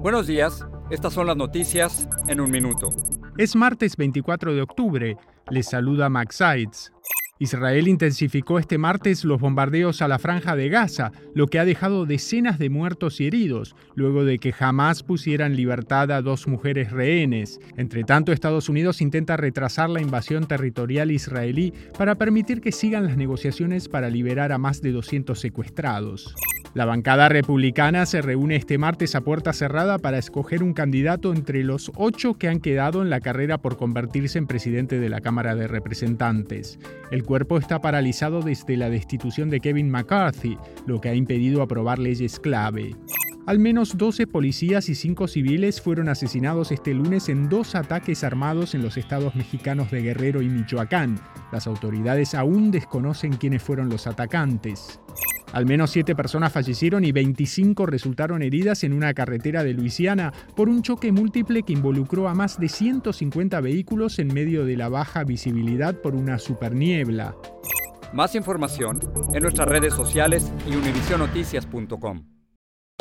Buenos días, estas son las noticias en un minuto. Es martes 24 de octubre. Les saluda Max Sides. Israel intensificó este martes los bombardeos a la franja de Gaza, lo que ha dejado decenas de muertos y heridos, luego de que jamás pusieran libertad a dos mujeres rehenes. Entre tanto, Estados Unidos intenta retrasar la invasión territorial israelí para permitir que sigan las negociaciones para liberar a más de 200 secuestrados. La bancada republicana se reúne este martes a puerta cerrada para escoger un candidato entre los ocho que han quedado en la carrera por convertirse en presidente de la Cámara de Representantes. El cuerpo está paralizado desde la destitución de Kevin McCarthy, lo que ha impedido aprobar leyes clave. Al menos 12 policías y 5 civiles fueron asesinados este lunes en dos ataques armados en los estados mexicanos de Guerrero y Michoacán. Las autoridades aún desconocen quiénes fueron los atacantes. Al menos siete personas fallecieron y 25 resultaron heridas en una carretera de Luisiana por un choque múltiple que involucró a más de 150 vehículos en medio de la baja visibilidad por una superniebla. Más información en nuestras redes sociales y univisionoticias.com.